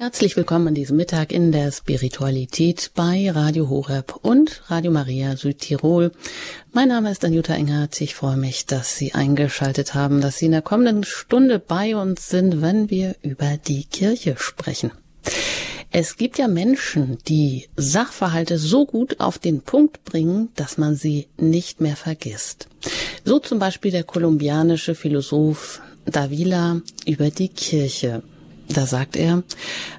Herzlich willkommen an diesem Mittag in der Spiritualität bei Radio Horeb und Radio Maria Südtirol. Mein Name ist Anjuta Engert. Ich freue mich, dass Sie eingeschaltet haben, dass Sie in der kommenden Stunde bei uns sind, wenn wir über die Kirche sprechen. Es gibt ja Menschen, die Sachverhalte so gut auf den Punkt bringen, dass man sie nicht mehr vergisst. So zum Beispiel der kolumbianische Philosoph Davila über die Kirche. Da sagt er,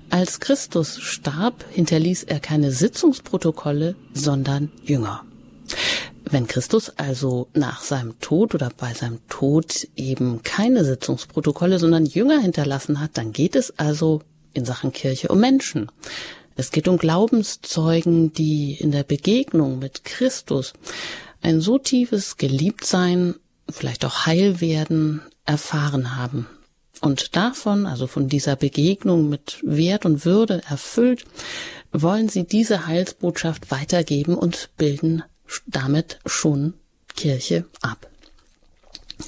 als Christus starb, hinterließ er keine Sitzungsprotokolle, sondern Jünger. Wenn Christus also nach seinem Tod oder bei seinem Tod eben keine Sitzungsprotokolle, sondern Jünger hinterlassen hat, dann geht es also in Sachen Kirche um Menschen. Es geht um Glaubenszeugen, die in der Begegnung mit Christus ein so tiefes Geliebtsein, vielleicht auch Heilwerden erfahren haben und davon, also von dieser Begegnung mit Wert und Würde erfüllt, wollen sie diese Heilsbotschaft weitergeben und bilden damit schon Kirche ab.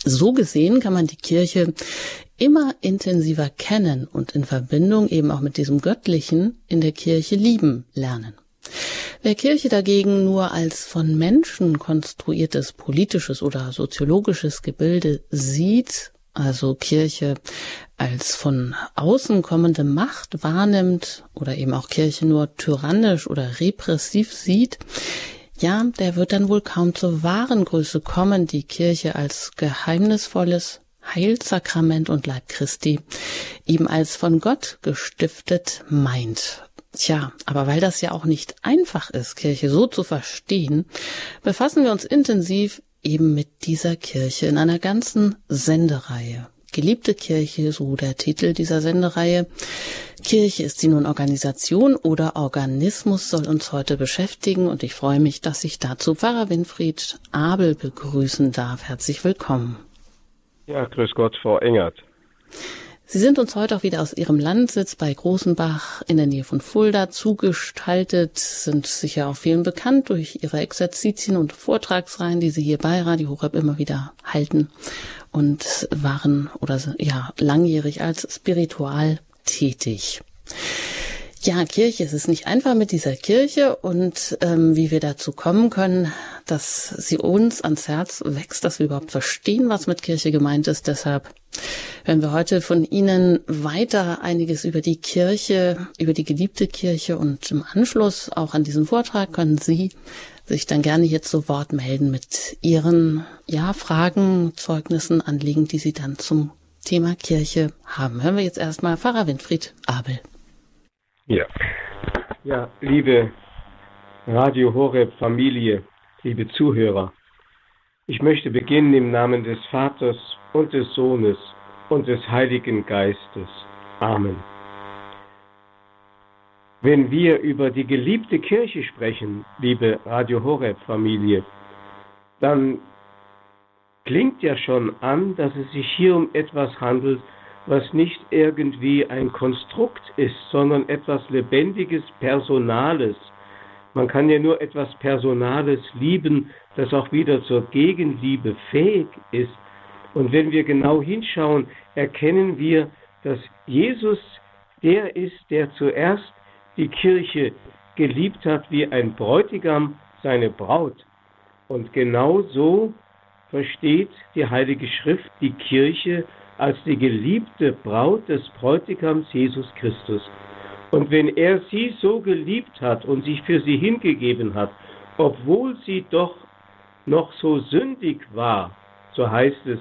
So gesehen kann man die Kirche immer intensiver kennen und in Verbindung eben auch mit diesem Göttlichen in der Kirche lieben lernen. Wer Kirche dagegen nur als von Menschen konstruiertes politisches oder soziologisches Gebilde sieht also Kirche als von außen kommende Macht wahrnimmt oder eben auch Kirche nur tyrannisch oder repressiv sieht, ja, der wird dann wohl kaum zur wahren Größe kommen, die Kirche als geheimnisvolles Heilsakrament und Leib Christi eben als von Gott gestiftet meint. Tja, aber weil das ja auch nicht einfach ist, Kirche so zu verstehen, befassen wir uns intensiv eben mit dieser Kirche in einer ganzen Sendereihe. Geliebte Kirche, so der Titel dieser Sendereihe. Kirche ist sie nun Organisation oder Organismus soll uns heute beschäftigen und ich freue mich, dass ich dazu Pfarrer Winfried Abel begrüßen darf. Herzlich willkommen. Ja, grüß Gott, Frau Engert. Sie sind uns heute auch wieder aus Ihrem Landsitz bei Großenbach in der Nähe von Fulda zugestaltet, sind sicher auch vielen bekannt durch Ihre Exerzitien und Vortragsreihen, die Sie hier bei Radio Horeb immer wieder halten und waren oder ja langjährig als spiritual tätig. Ja, Kirche, es ist nicht einfach mit dieser Kirche und ähm, wie wir dazu kommen können, dass sie uns ans Herz wächst, dass wir überhaupt verstehen, was mit Kirche gemeint ist. Deshalb hören wir heute von Ihnen weiter einiges über die Kirche, über die geliebte Kirche und im Anschluss auch an diesen Vortrag können Sie sich dann gerne jetzt zu Wort melden mit Ihren ja, Fragen, Zeugnissen, Anliegen, die Sie dann zum Thema Kirche haben. Hören wir jetzt erstmal Pfarrer Winfried Abel. Ja. Ja, liebe Radio Horeb Familie, liebe Zuhörer, ich möchte beginnen im Namen des Vaters und des Sohnes und des Heiligen Geistes. Amen. Wenn wir über die geliebte Kirche sprechen, liebe Radio Horeb Familie, dann klingt ja schon an, dass es sich hier um etwas handelt, was nicht irgendwie ein Konstrukt ist, sondern etwas Lebendiges, Personales. Man kann ja nur etwas Personales lieben, das auch wieder zur Gegenliebe fähig ist. Und wenn wir genau hinschauen, erkennen wir, dass Jesus der ist, der zuerst die Kirche geliebt hat wie ein Bräutigam seine Braut. Und genau so versteht die Heilige Schrift die Kirche als die geliebte Braut des Bräutigams Jesus Christus. Und wenn er sie so geliebt hat und sich für sie hingegeben hat, obwohl sie doch noch so sündig war, so heißt es,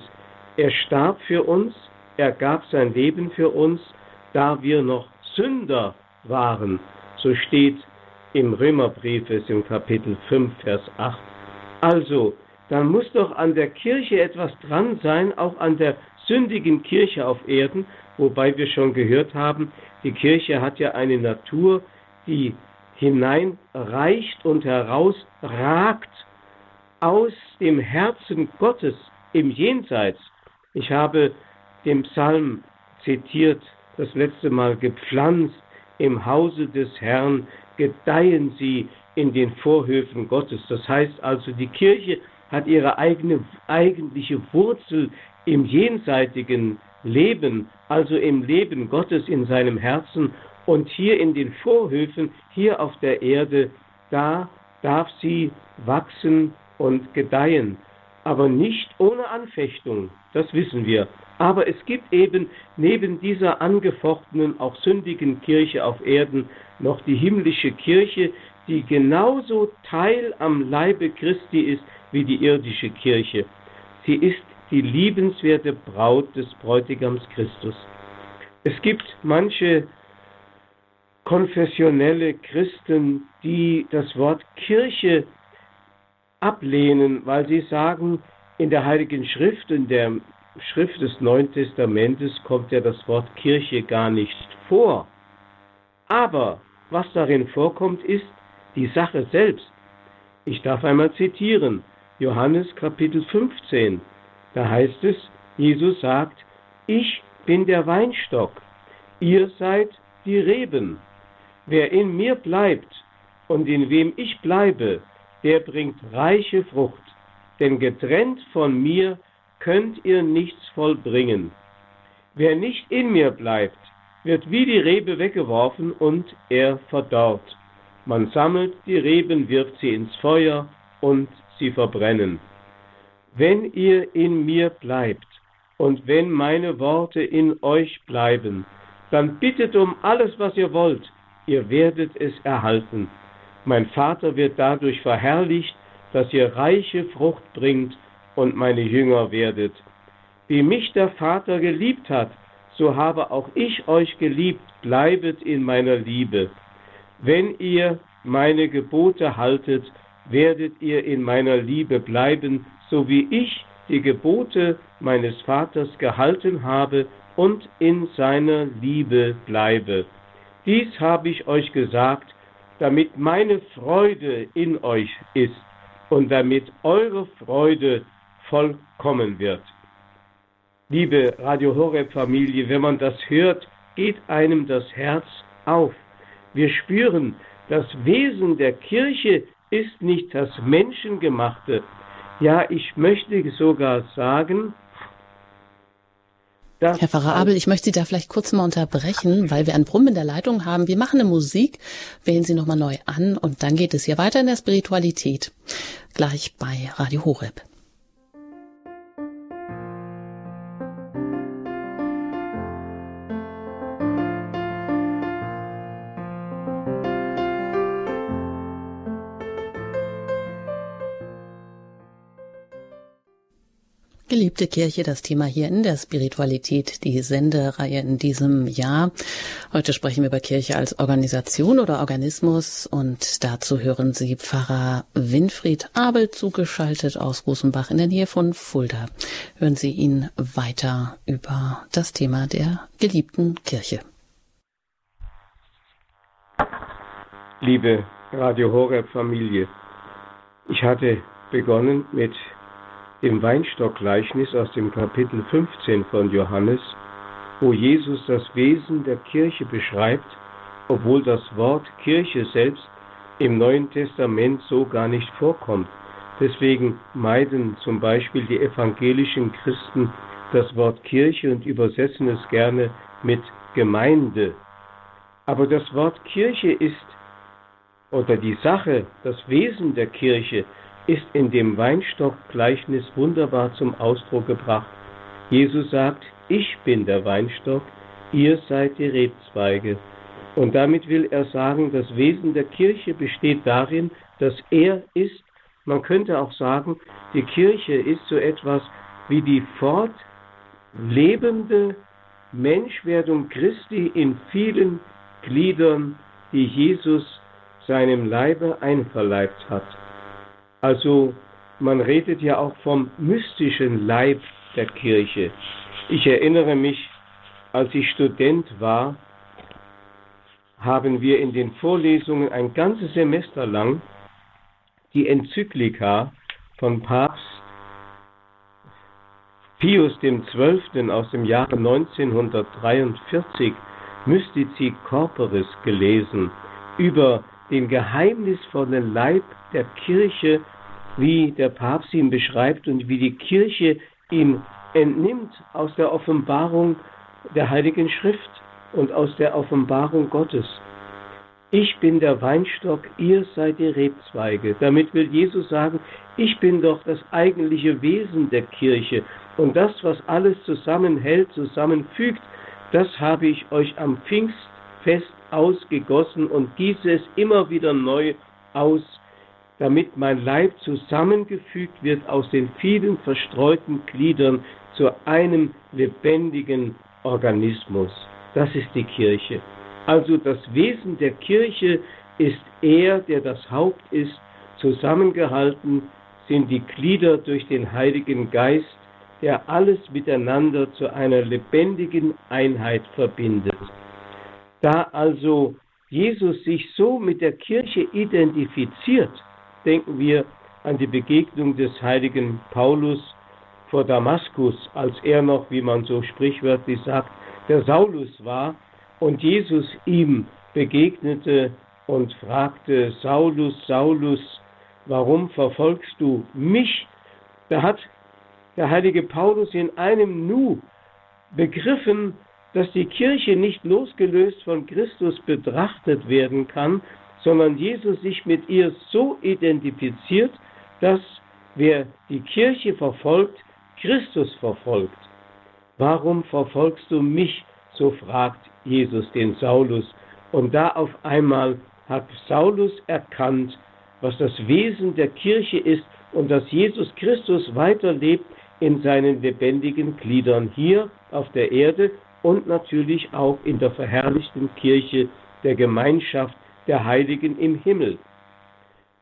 er starb für uns, er gab sein Leben für uns, da wir noch Sünder waren, so steht im Römerbrief es im Kapitel 5, Vers 8. Also, dann muss doch an der Kirche etwas dran sein, auch an der sündigen Kirche auf Erden, wobei wir schon gehört haben, die Kirche hat ja eine Natur, die hineinreicht und herausragt aus dem Herzen Gottes im Jenseits. Ich habe den Psalm zitiert, das letzte Mal gepflanzt im Hause des Herrn, gedeihen sie in den Vorhöfen Gottes. Das heißt also, die Kirche hat ihre eigene eigentliche Wurzel im jenseitigen Leben, also im Leben Gottes in seinem Herzen Und hier in den Vorhöfen, hier auf der Erde, da darf sie wachsen und gedeihen, aber nicht ohne Anfechtung, das wissen wir. Aber es gibt eben neben dieser angefochtenen, auch sündigen Kirche auf Erden noch die himmlische Kirche, die genauso Teil am Leibe Christi ist wie die irdische Kirche. Sie ist die liebenswerte Braut des Bräutigams Christus. Es gibt manche konfessionelle Christen, die das Wort Kirche ablehnen, weil sie sagen, in der Heiligen Schrift, in der Schrift des Neuen Testamentes kommt ja das Wort Kirche gar nicht vor. Aber was darin vorkommt, ist die Sache selbst. Ich darf einmal zitieren, Johannes Kapitel 15. Da heißt es, Jesus sagt, ich bin der Weinstock, ihr seid die Reben. Wer in mir bleibt und in wem ich bleibe, der bringt reiche Frucht, denn getrennt von mir könnt ihr nichts vollbringen. Wer nicht in mir bleibt, wird wie die Rebe weggeworfen und er verdorrt. Man sammelt die Reben, wirft sie ins Feuer und sie verbrennen. Wenn ihr in mir bleibt und wenn meine Worte in euch bleiben, dann bittet um alles, was ihr wollt, ihr werdet es erhalten. Mein Vater wird dadurch verherrlicht, dass ihr reiche Frucht bringt und meine Jünger werdet. Wie mich der Vater geliebt hat, so habe auch ich euch geliebt, bleibet in meiner Liebe. Wenn ihr meine Gebote haltet, werdet ihr in meiner Liebe bleiben, so wie ich die Gebote meines Vaters gehalten habe und in seiner Liebe bleibe. Dies habe ich euch gesagt, damit meine Freude in euch ist und damit eure Freude vollkommen wird. Liebe Radio Horeb Familie, wenn man das hört, geht einem das Herz auf. Wir spüren, das Wesen der Kirche ist nicht das Menschengemachte. Ja, ich möchte sogar sagen, Herr Pfarrer Abel, ich möchte Sie da vielleicht kurz mal unterbrechen, weil wir einen Brumm in der Leitung haben. Wir machen eine Musik, wählen Sie nochmal neu an und dann geht es hier weiter in der Spiritualität. Gleich bei Radio Horeb. Geliebte Kirche, das Thema hier in der Spiritualität, die Sendereihe in diesem Jahr. Heute sprechen wir über Kirche als Organisation oder Organismus und dazu hören Sie Pfarrer Winfried Abel zugeschaltet aus Rosenbach in der Nähe von Fulda. Hören Sie ihn weiter über das Thema der geliebten Kirche. Liebe Radio Horeb Familie, ich hatte begonnen mit im Weinstockgleichnis aus dem Kapitel 15 von Johannes, wo Jesus das Wesen der Kirche beschreibt, obwohl das Wort Kirche selbst im Neuen Testament so gar nicht vorkommt. Deswegen meiden zum Beispiel die evangelischen Christen das Wort Kirche und übersetzen es gerne mit Gemeinde. Aber das Wort Kirche ist, oder die Sache, das Wesen der Kirche ist in dem Weinstock-Gleichnis wunderbar zum Ausdruck gebracht. Jesus sagt, ich bin der Weinstock, ihr seid die Rebzweige. Und damit will er sagen, das Wesen der Kirche besteht darin, dass er ist, man könnte auch sagen, die Kirche ist so etwas wie die fortlebende Menschwerdung Christi in vielen Gliedern, die Jesus seinem Leibe einverleibt hat. Also man redet ja auch vom mystischen Leib der Kirche. Ich erinnere mich, als ich Student war, haben wir in den Vorlesungen ein ganzes Semester lang die Enzyklika von Papst Pius XII. aus dem Jahre 1943 Mystici Corporis gelesen über den geheimnisvollen Leib der Kirche, wie der Papst ihn beschreibt und wie die Kirche ihn entnimmt aus der Offenbarung der Heiligen Schrift. und aus der Offenbarung Gottes. Ich bin der Weinstock, ihr seid die Rebzweige. Damit will Jesus sagen, ich bin doch das eigentliche Wesen der Kirche. Und das, was alles zusammenhält, zusammenfügt, das habe ich euch am Pfingstfest ausgegossen und gieße es immer wieder neu aus, damit mein Leib zusammengefügt wird aus den vielen verstreuten Gliedern zu einem lebendigen Organismus. Das ist die Kirche. Also das Wesen der Kirche ist er, der das Haupt ist, zusammengehalten sind die Glieder durch den Heiligen Geist, der alles miteinander zu einer lebendigen Einheit verbindet. Da also Jesus sich so mit der Kirche identifiziert, denken wir an die Begegnung des heiligen Paulus vor Damaskus, als er noch, wie man so sprichwörtlich sagt, der Saulus war und Jesus ihm begegnete und fragte, Saulus, Saulus, warum verfolgst du mich? Da hat der heilige Paulus in einem Nu begriffen, dass die Kirche nicht losgelöst von Christus betrachtet werden kann, sondern Jesus sich mit ihr so identifiziert, dass wer die Kirche verfolgt, Christus verfolgt. Warum verfolgst du mich? So fragt Jesus den Saulus. Und da auf einmal hat Saulus erkannt, was das Wesen der Kirche ist und dass Jesus Christus weiterlebt in seinen lebendigen Gliedern hier auf der Erde und natürlich auch in der verherrlichten Kirche der Gemeinschaft der Heiligen im Himmel.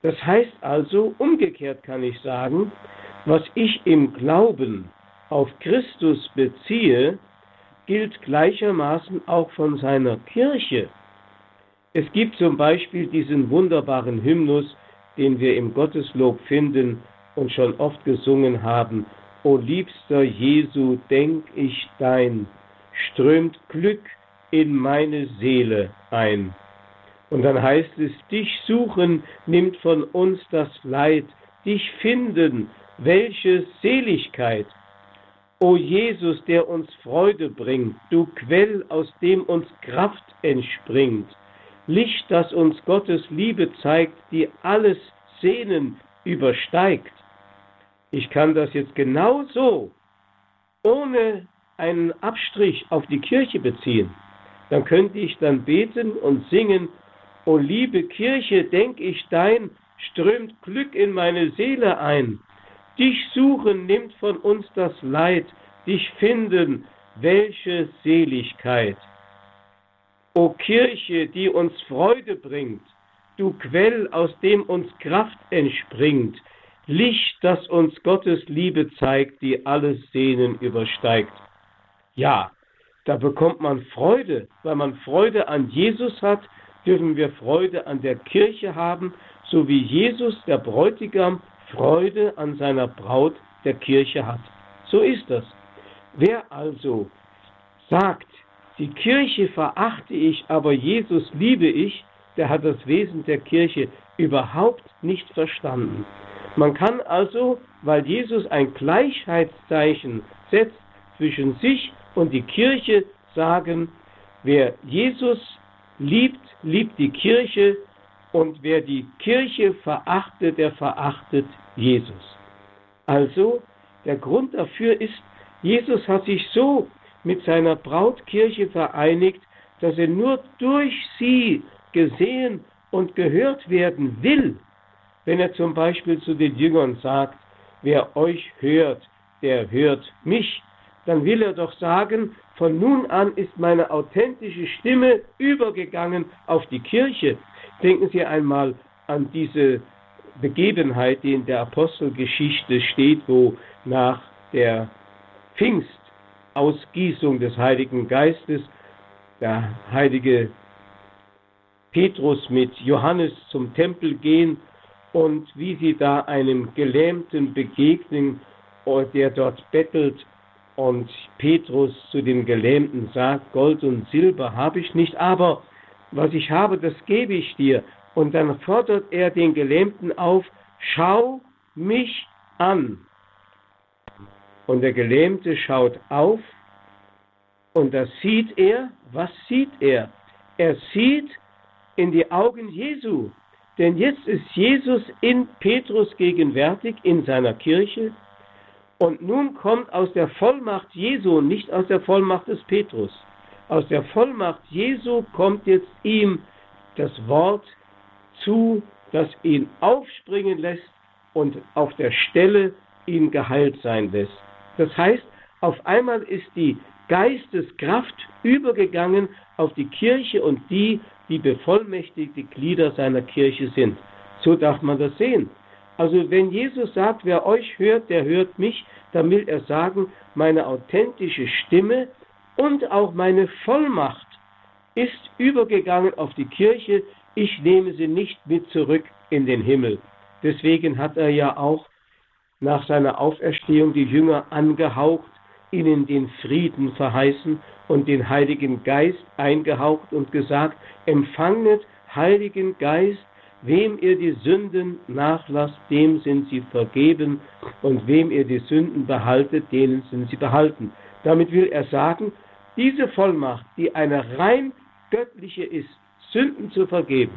Das heißt also, umgekehrt kann ich sagen, was ich im Glauben auf Christus beziehe, gilt gleichermaßen auch von seiner Kirche. Es gibt zum Beispiel diesen wunderbaren Hymnus, den wir im Gotteslob finden und schon oft gesungen haben. O liebster Jesu, denk ich dein, strömt Glück in meine Seele ein. Und dann heißt es, dich suchen nimmt von uns das Leid, dich finden, welche Seligkeit. O Jesus, der uns Freude bringt, du Quell, aus dem uns Kraft entspringt, Licht, das uns Gottes Liebe zeigt, die alles Sehnen übersteigt. Ich kann das jetzt genauso ohne einen Abstrich auf die Kirche beziehen. Dann könnte ich dann beten und singen, O liebe Kirche, denk ich dein, strömt Glück in meine Seele ein. Dich suchen nimmt von uns das Leid, dich finden, welche Seligkeit. O Kirche, die uns Freude bringt, du Quell, aus dem uns Kraft entspringt, Licht, das uns Gottes Liebe zeigt, die alles Sehnen übersteigt. Ja, da bekommt man Freude, weil man Freude an Jesus hat, dürfen wir Freude an der Kirche haben, so wie Jesus, der Bräutigam, Freude an seiner Braut der Kirche hat. So ist das. Wer also sagt, die Kirche verachte ich, aber Jesus liebe ich, der hat das Wesen der Kirche überhaupt nicht verstanden. Man kann also, weil Jesus ein Gleichheitszeichen setzt zwischen sich und die Kirche, sagen, wer Jesus liebt, liebt die Kirche, und wer die Kirche verachtet, der verachtet Jesus. Also, der Grund dafür ist, Jesus hat sich so mit seiner Brautkirche vereinigt, dass er nur durch sie gesehen und gehört werden will. Wenn er zum Beispiel zu den Jüngern sagt, wer euch hört, der hört mich, dann will er doch sagen, von nun an ist meine authentische Stimme übergegangen auf die Kirche. Denken Sie einmal an diese Begebenheit, die in der Apostelgeschichte steht, wo nach der Pfingstausgießung des Heiligen Geistes der heilige Petrus mit Johannes zum Tempel gehen und wie sie da einem Gelähmten begegnen, der dort bettelt und Petrus zu dem Gelähmten sagt, Gold und Silber habe ich nicht, aber was ich habe, das gebe ich dir. Und dann fordert er den Gelähmten auf, schau mich an. Und der Gelähmte schaut auf und da sieht er, was sieht er? Er sieht in die Augen Jesu. Denn jetzt ist Jesus in Petrus gegenwärtig in seiner Kirche und nun kommt aus der Vollmacht Jesu, nicht aus der Vollmacht des Petrus, aus der Vollmacht Jesu kommt jetzt ihm das Wort zu, das ihn aufspringen lässt und auf der Stelle ihn geheilt sein lässt. Das heißt, auf einmal ist die Geisteskraft übergegangen auf die Kirche und die, die bevollmächtigte Glieder seiner Kirche sind. So darf man das sehen. Also wenn Jesus sagt, wer euch hört, der hört mich, dann will er sagen, meine authentische Stimme und auch meine Vollmacht ist übergegangen auf die Kirche. Ich nehme sie nicht mit zurück in den Himmel. Deswegen hat er ja auch nach seiner Auferstehung die Jünger angehaucht, ihnen den Frieden verheißen und den Heiligen Geist eingehaucht und gesagt, empfanget Heiligen Geist, wem ihr die Sünden nachlasst, dem sind sie vergeben, und wem ihr die Sünden behaltet, denen sind sie behalten. Damit will er sagen, diese Vollmacht, die eine rein göttliche ist, Sünden zu vergeben,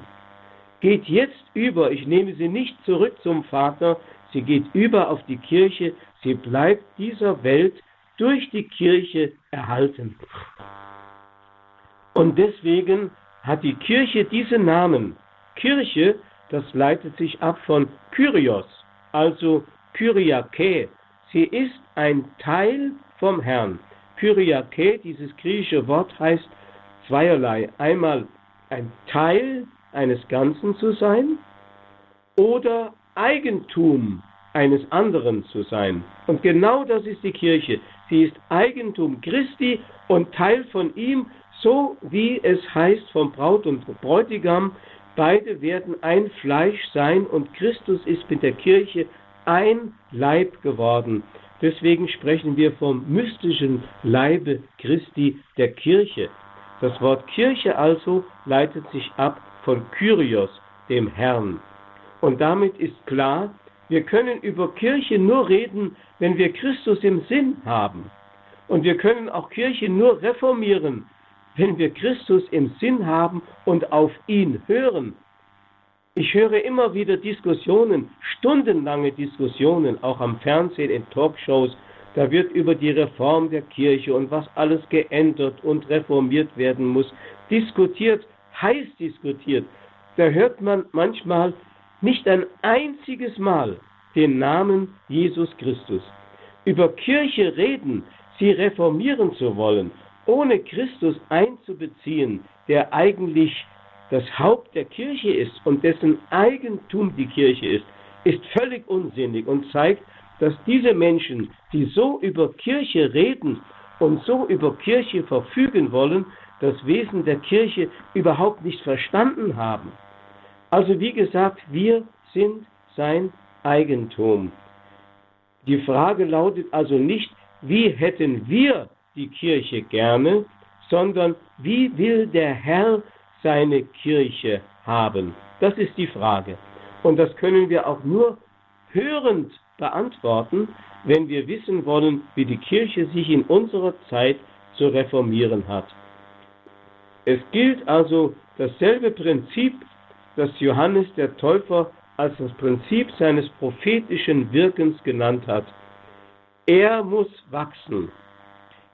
geht jetzt über, ich nehme sie nicht zurück zum Vater, sie geht über auf die Kirche, sie bleibt dieser Welt durch die Kirche erhalten. Und deswegen hat die Kirche diese Namen. Kirche, das leitet sich ab von Kyrios, also Kyriake. Sie ist ein Teil vom Herrn. Kyriake, dieses griechische Wort heißt zweierlei. Einmal ein Teil eines Ganzen zu sein oder Eigentum eines anderen zu sein. Und genau das ist die Kirche. Sie ist Eigentum Christi und Teil von ihm, so wie es heißt vom Braut und Bräutigam, beide werden ein Fleisch sein und Christus ist mit der Kirche ein Leib geworden. Deswegen sprechen wir vom mystischen Leibe Christi der Kirche. Das Wort Kirche also leitet sich ab von Kyrios, dem Herrn. Und damit ist klar, wir können über Kirche nur reden, wenn wir Christus im Sinn haben. Und wir können auch Kirche nur reformieren, wenn wir Christus im Sinn haben und auf ihn hören. Ich höre immer wieder Diskussionen, stundenlange Diskussionen, auch am Fernsehen, in Talkshows. Da wird über die Reform der Kirche und was alles geändert und reformiert werden muss, diskutiert, heiß diskutiert. Da hört man manchmal nicht ein einziges Mal den Namen Jesus Christus. Über Kirche reden, sie reformieren zu wollen, ohne Christus einzubeziehen, der eigentlich das Haupt der Kirche ist und dessen Eigentum die Kirche ist, ist völlig unsinnig und zeigt, dass diese Menschen, die so über Kirche reden und so über Kirche verfügen wollen, das Wesen der Kirche überhaupt nicht verstanden haben. Also wie gesagt, wir sind sein Eigentum. Die Frage lautet also nicht, wie hätten wir die Kirche gerne, sondern wie will der Herr seine Kirche haben? Das ist die Frage. Und das können wir auch nur hörend beantworten, wenn wir wissen wollen, wie die Kirche sich in unserer Zeit zu reformieren hat. Es gilt also dasselbe Prinzip, das Johannes der Täufer als das Prinzip seines prophetischen Wirkens genannt hat. Er muss wachsen.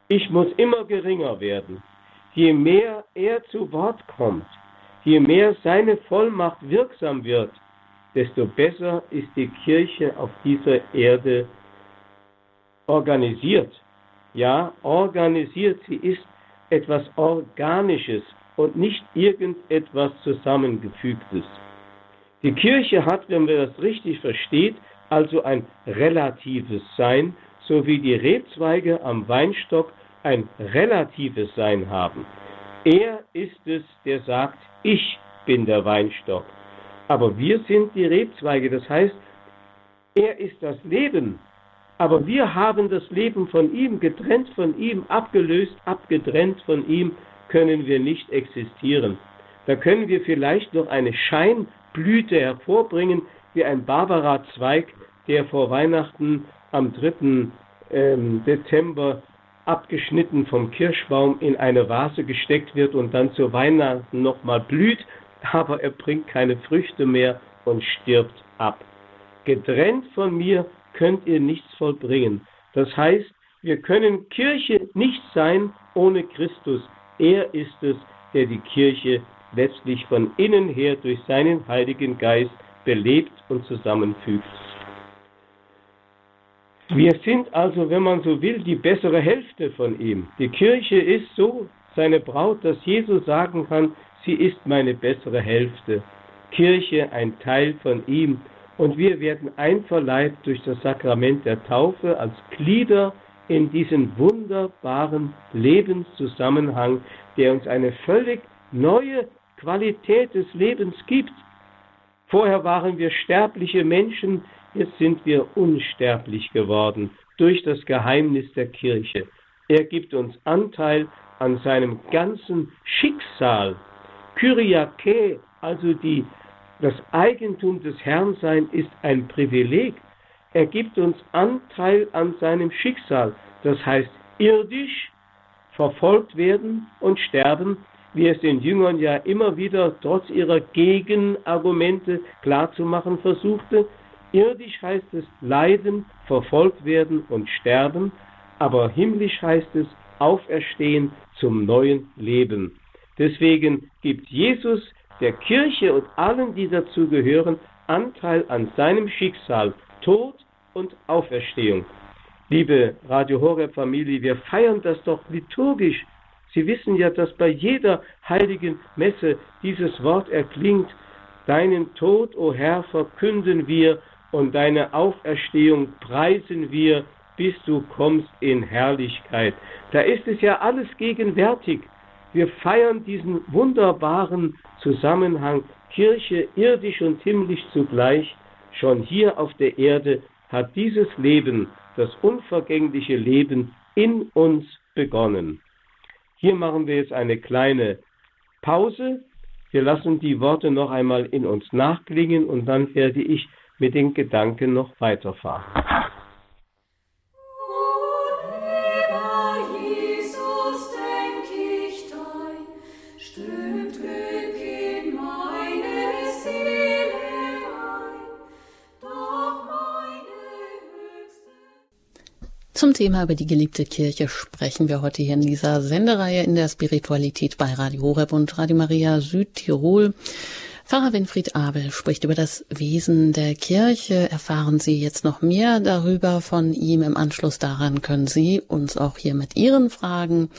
Ich muss immer geringer werden. Je mehr er zu Wort kommt, je mehr seine Vollmacht wirksam wird, desto besser ist die Kirche auf dieser Erde organisiert. Ja, organisiert. Sie ist etwas Organisches und nicht irgendetwas Zusammengefügtes. Die Kirche hat, wenn man das richtig versteht, also ein relatives Sein, so wie die Rebzweige am Weinstock ein relatives Sein haben. Er ist es, der sagt, ich bin der Weinstock. Aber wir sind die Rebzweige, das heißt, er ist das Leben, aber wir haben das Leben von ihm, getrennt von ihm, abgelöst, abgetrennt von ihm, können wir nicht existieren. Da können wir vielleicht noch eine Scheinblüte hervorbringen, wie ein Barbara-Zweig, der vor Weihnachten am 3. Ähm, Dezember abgeschnitten vom Kirschbaum in eine Vase gesteckt wird und dann zu Weihnachten nochmal blüht, aber er bringt keine Früchte mehr und stirbt ab. Getrennt von mir könnt ihr nichts vollbringen. Das heißt, wir können Kirche nicht sein ohne Christus. Er ist es, der die Kirche letztlich von innen her durch seinen Heiligen Geist belebt und zusammenfügt. Wir sind also, wenn man so will, die bessere Hälfte von ihm. Die Kirche ist so seine Braut, dass Jesus sagen kann, sie ist meine bessere Hälfte. Kirche ein Teil von ihm. Und wir werden einverleibt durch das Sakrament der Taufe als Glieder in diesen wunderbaren Lebenszusammenhang, der uns eine völlig neue Qualität des Lebens gibt. Vorher waren wir sterbliche Menschen, jetzt sind wir unsterblich geworden durch das Geheimnis der Kirche. Er gibt uns Anteil an seinem ganzen Schicksal. Kyriake, also die, das Eigentum des Herrn sein, ist ein Privileg. Er gibt uns Anteil an seinem Schicksal. Das heißt, irdisch verfolgt werden und sterben, wie es den Jüngern ja immer wieder trotz ihrer Gegenargumente klarzumachen versuchte. Irdisch heißt es leiden, verfolgt werden und sterben, aber himmlisch heißt es auferstehen zum neuen Leben. Deswegen gibt Jesus der Kirche und allen, die dazu gehören, Anteil an seinem Schicksal, Tod und Auferstehung. Liebe Radio Horeb Familie, wir feiern das doch liturgisch. Sie wissen ja, dass bei jeder heiligen Messe dieses Wort erklingt. Deinen Tod, o oh Herr, verkünden wir und deine Auferstehung preisen wir, bis du kommst in Herrlichkeit. Da ist es ja alles gegenwärtig. Wir feiern diesen wunderbaren Zusammenhang Kirche irdisch und himmlisch zugleich. Schon hier auf der Erde hat dieses Leben, das unvergängliche Leben in uns begonnen. Hier machen wir jetzt eine kleine Pause. Wir lassen die Worte noch einmal in uns nachklingen und dann werde ich mit den Gedanken noch weiterfahren. Zum Thema über die geliebte Kirche sprechen wir heute hier in dieser Sendereihe in der Spiritualität bei Radio Horeb und Radio Maria Südtirol. Pfarrer Winfried Abel spricht über das Wesen der Kirche. Erfahren Sie jetzt noch mehr darüber von ihm. Im Anschluss daran können Sie uns auch hier mit Ihren Fragen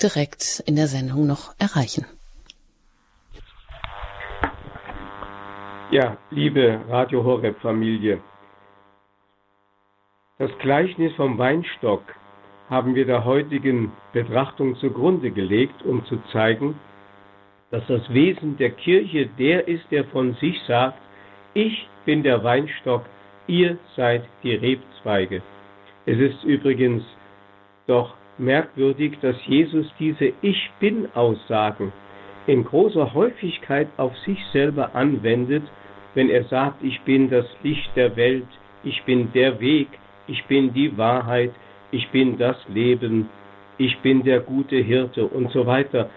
direkt in der Sendung noch erreichen. Ja, liebe Radio Horeb Familie, das Gleichnis vom Weinstock haben wir der heutigen Betrachtung zugrunde gelegt, um zu zeigen, dass das Wesen der Kirche der ist, der von sich sagt, ich bin der Weinstock, ihr seid die Rebzweige. Es ist übrigens doch merkwürdig, dass Jesus diese Ich bin Aussagen in großer Häufigkeit auf sich selber anwendet, wenn er sagt, ich bin das Licht der Welt, ich bin der Weg, ich bin die Wahrheit, ich bin das Leben, ich bin der gute Hirte und so weiter.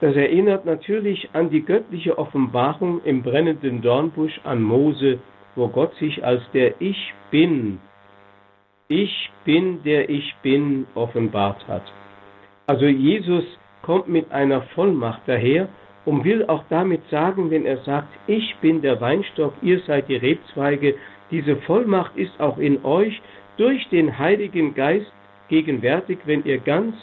Das erinnert natürlich an die göttliche Offenbarung im brennenden Dornbusch an Mose, wo Gott sich als der Ich bin, ich bin der Ich bin offenbart hat. Also Jesus kommt mit einer Vollmacht daher und will auch damit sagen, wenn er sagt, ich bin der Weinstock, ihr seid die Rebzweige, diese Vollmacht ist auch in euch, durch den Heiligen Geist gegenwärtig, wenn ihr ganz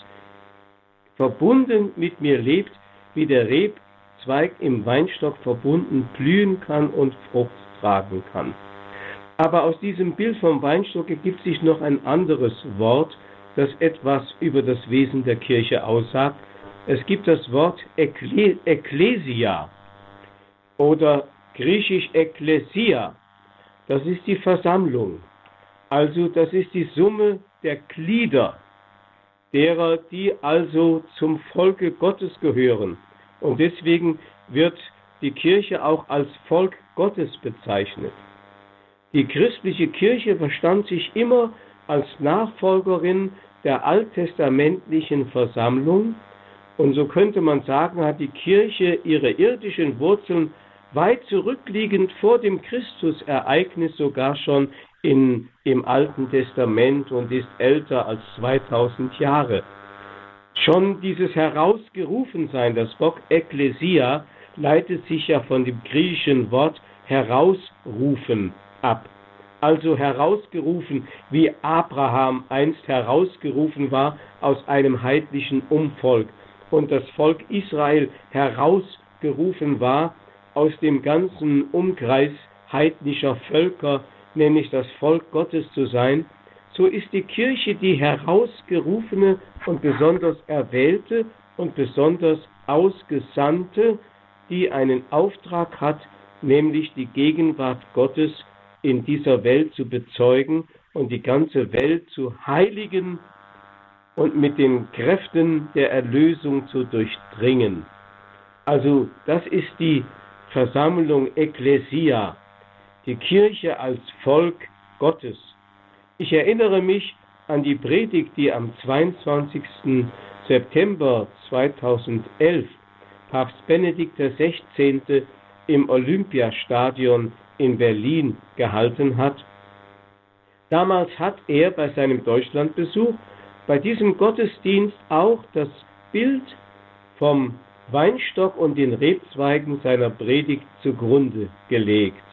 verbunden mit mir lebt, wie der Rebzweig im Weinstock verbunden blühen kann und Frucht tragen kann. Aber aus diesem Bild vom Weinstock ergibt sich noch ein anderes Wort, das etwas über das Wesen der Kirche aussagt. Es gibt das Wort Ekklesia oder griechisch Ekklesia. Das ist die Versammlung. Also das ist die Summe der Glieder, derer, die also zum Volke Gottes gehören. Und deswegen wird die Kirche auch als Volk Gottes bezeichnet. Die christliche Kirche verstand sich immer als Nachfolgerin der alttestamentlichen Versammlung. Und so könnte man sagen, hat die Kirche ihre irdischen Wurzeln weit zurückliegend vor dem Christusereignis sogar schon in, im Alten Testament und ist älter als 2000 Jahre. Schon dieses Herausgerufensein, das Wort Ekklesia, leitet sich ja von dem griechischen Wort herausrufen ab. Also herausgerufen, wie Abraham einst herausgerufen war aus einem heidnischen Umvolk und das Volk Israel herausgerufen war aus dem ganzen Umkreis heidnischer Völker, nämlich das Volk Gottes zu sein, so ist die Kirche die herausgerufene und besonders erwählte und besonders ausgesandte, die einen Auftrag hat, nämlich die Gegenwart Gottes in dieser Welt zu bezeugen und die ganze Welt zu heiligen und mit den Kräften der Erlösung zu durchdringen. Also das ist die Versammlung Ecclesia, die Kirche als Volk Gottes. Ich erinnere mich an die Predigt, die am 22. September 2011 Papst Benedikt XVI. im Olympiastadion in Berlin gehalten hat. Damals hat er bei seinem Deutschlandbesuch bei diesem Gottesdienst auch das Bild vom Weinstock und den Rebzweigen seiner Predigt zugrunde gelegt.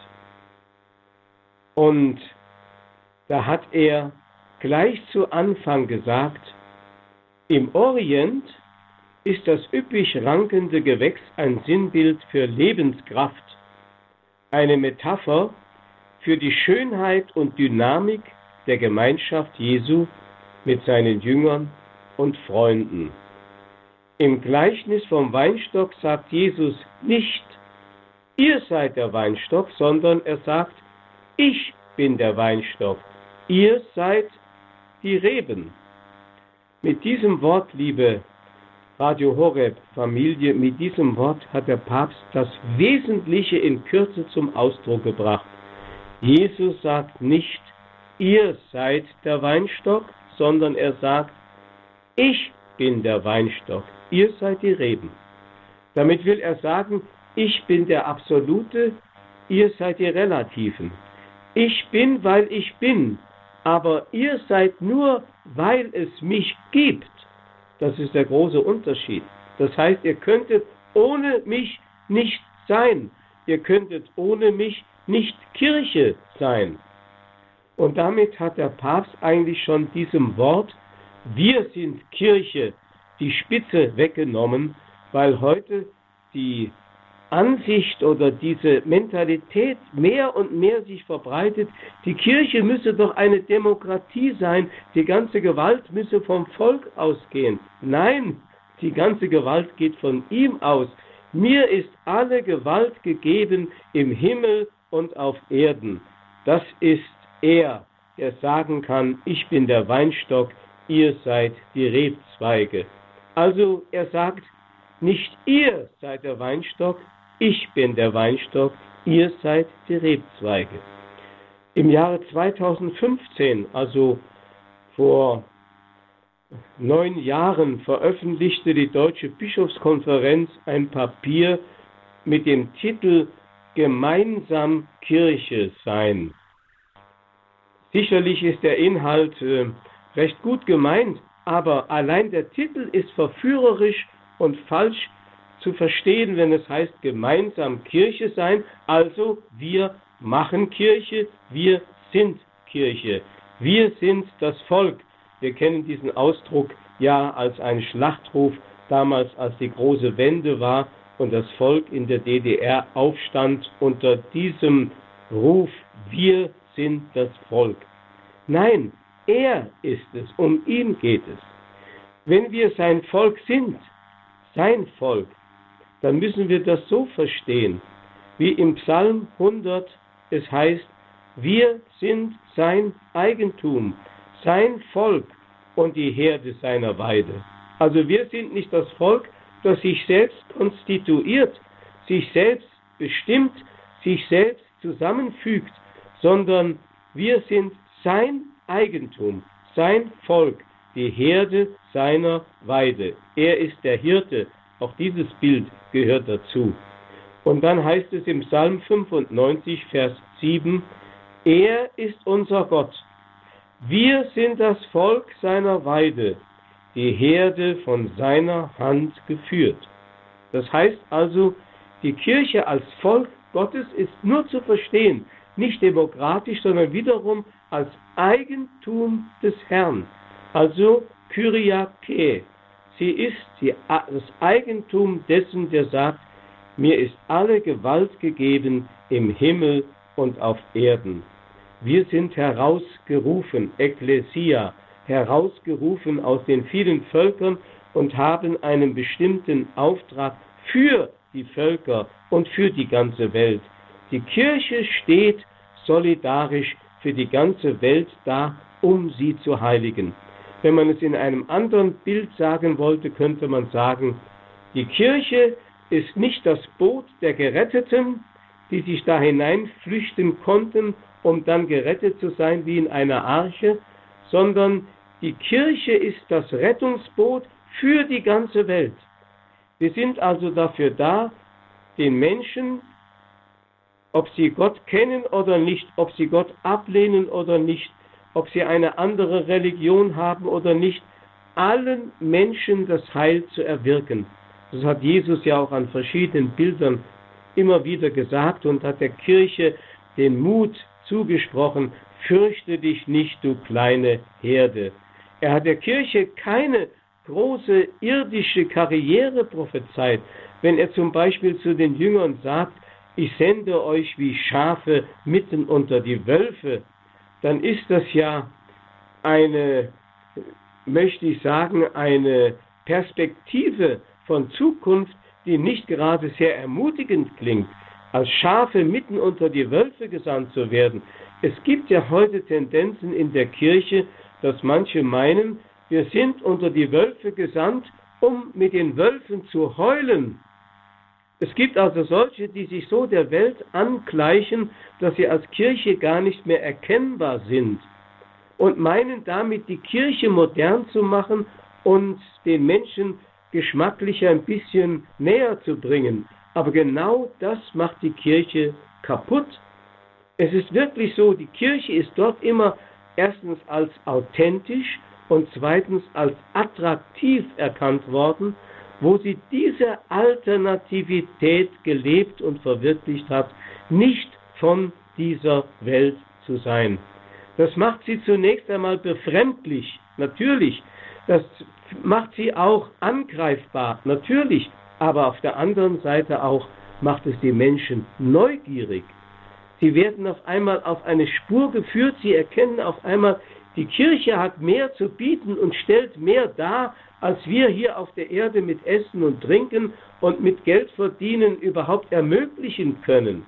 Und da hat er gleich zu Anfang gesagt, im Orient ist das üppig rankende Gewächs ein Sinnbild für Lebenskraft, eine Metapher für die Schönheit und Dynamik der Gemeinschaft Jesu mit seinen Jüngern und Freunden. Im Gleichnis vom Weinstock sagt Jesus nicht, ihr seid der Weinstock, sondern er sagt, ich bin der Weinstock, ihr seid die Reben. Mit diesem Wort, liebe Radio Horeb Familie, mit diesem Wort hat der Papst das Wesentliche in Kürze zum Ausdruck gebracht. Jesus sagt nicht, ihr seid der Weinstock, sondern er sagt, ich bin der Weinstock, ihr seid die Reben. Damit will er sagen, ich bin der Absolute, ihr seid die Relativen. Ich bin, weil ich bin, aber ihr seid nur, weil es mich gibt. Das ist der große Unterschied. Das heißt, ihr könntet ohne mich nicht sein. Ihr könntet ohne mich nicht Kirche sein. Und damit hat der Papst eigentlich schon diesem Wort, wir sind Kirche, die Spitze weggenommen, weil heute die Ansicht oder diese Mentalität mehr und mehr sich verbreitet, die Kirche müsse doch eine Demokratie sein, die ganze Gewalt müsse vom Volk ausgehen. Nein, die ganze Gewalt geht von ihm aus. Mir ist alle Gewalt gegeben im Himmel und auf Erden. Das ist er, der sagen kann, ich bin der Weinstock, ihr seid die Rebzweige. Also er sagt, nicht ihr seid der Weinstock, ich bin der Weinstock, ihr seid die Rebzweige. Im Jahre 2015, also vor neun Jahren, veröffentlichte die Deutsche Bischofskonferenz ein Papier mit dem Titel Gemeinsam Kirche sein. Sicherlich ist der Inhalt äh, recht gut gemeint, aber allein der Titel ist verführerisch und falsch zu verstehen, wenn es heißt gemeinsam Kirche sein. Also wir machen Kirche, wir sind Kirche. Wir sind das Volk. Wir kennen diesen Ausdruck ja als einen Schlachtruf damals, als die große Wende war und das Volk in der DDR aufstand unter diesem Ruf, wir sind das Volk. Nein, er ist es, um ihn geht es. Wenn wir sein Volk sind, sein Volk, dann müssen wir das so verstehen, wie im Psalm 100 es heißt, wir sind sein Eigentum, sein Volk und die Herde seiner Weide. Also wir sind nicht das Volk, das sich selbst konstituiert, sich selbst bestimmt, sich selbst zusammenfügt, sondern wir sind sein Eigentum, sein Volk, die Herde seiner Weide. Er ist der Hirte. Auch dieses Bild gehört dazu. Und dann heißt es im Psalm 95, Vers 7, er ist unser Gott. Wir sind das Volk seiner Weide, die Herde von seiner Hand geführt. Das heißt also, die Kirche als Volk Gottes ist nur zu verstehen, nicht demokratisch, sondern wiederum als Eigentum des Herrn. Also Kyriake. Sie ist die, das Eigentum dessen, der sagt, mir ist alle Gewalt gegeben im Himmel und auf Erden. Wir sind herausgerufen, Ekklesia, herausgerufen aus den vielen Völkern und haben einen bestimmten Auftrag für die Völker und für die ganze Welt. Die Kirche steht solidarisch für die ganze Welt da, um sie zu heiligen. Wenn man es in einem anderen Bild sagen wollte, könnte man sagen, die Kirche ist nicht das Boot der Geretteten, die sich da hineinflüchten konnten, um dann gerettet zu sein wie in einer Arche, sondern die Kirche ist das Rettungsboot für die ganze Welt. Wir sind also dafür da, den Menschen, ob sie Gott kennen oder nicht, ob sie Gott ablehnen oder nicht, ob sie eine andere Religion haben oder nicht, allen Menschen das Heil zu erwirken. Das hat Jesus ja auch an verschiedenen Bildern immer wieder gesagt und hat der Kirche den Mut zugesprochen, fürchte dich nicht, du kleine Herde. Er hat der Kirche keine große irdische Karriere prophezeit, wenn er zum Beispiel zu den Jüngern sagt, ich sende euch wie Schafe mitten unter die Wölfe, dann ist das ja eine, möchte ich sagen, eine Perspektive von Zukunft, die nicht gerade sehr ermutigend klingt, als Schafe mitten unter die Wölfe gesandt zu werden. Es gibt ja heute Tendenzen in der Kirche, dass manche meinen, wir sind unter die Wölfe gesandt, um mit den Wölfen zu heulen. Es gibt also solche, die sich so der Welt angleichen, dass sie als Kirche gar nicht mehr erkennbar sind und meinen damit die Kirche modern zu machen und den Menschen geschmacklich ein bisschen näher zu bringen. Aber genau das macht die Kirche kaputt. Es ist wirklich so, die Kirche ist dort immer erstens als authentisch und zweitens als attraktiv erkannt worden, wo sie diese Alternativität gelebt und verwirklicht hat, nicht von dieser Welt zu sein. Das macht sie zunächst einmal befremdlich, natürlich. Das macht sie auch angreifbar, natürlich. Aber auf der anderen Seite auch macht es die Menschen neugierig. Sie werden auf einmal auf eine Spur geführt, sie erkennen auf einmal, die Kirche hat mehr zu bieten und stellt mehr dar, als wir hier auf der Erde mit Essen und Trinken und mit Geld verdienen überhaupt ermöglichen können.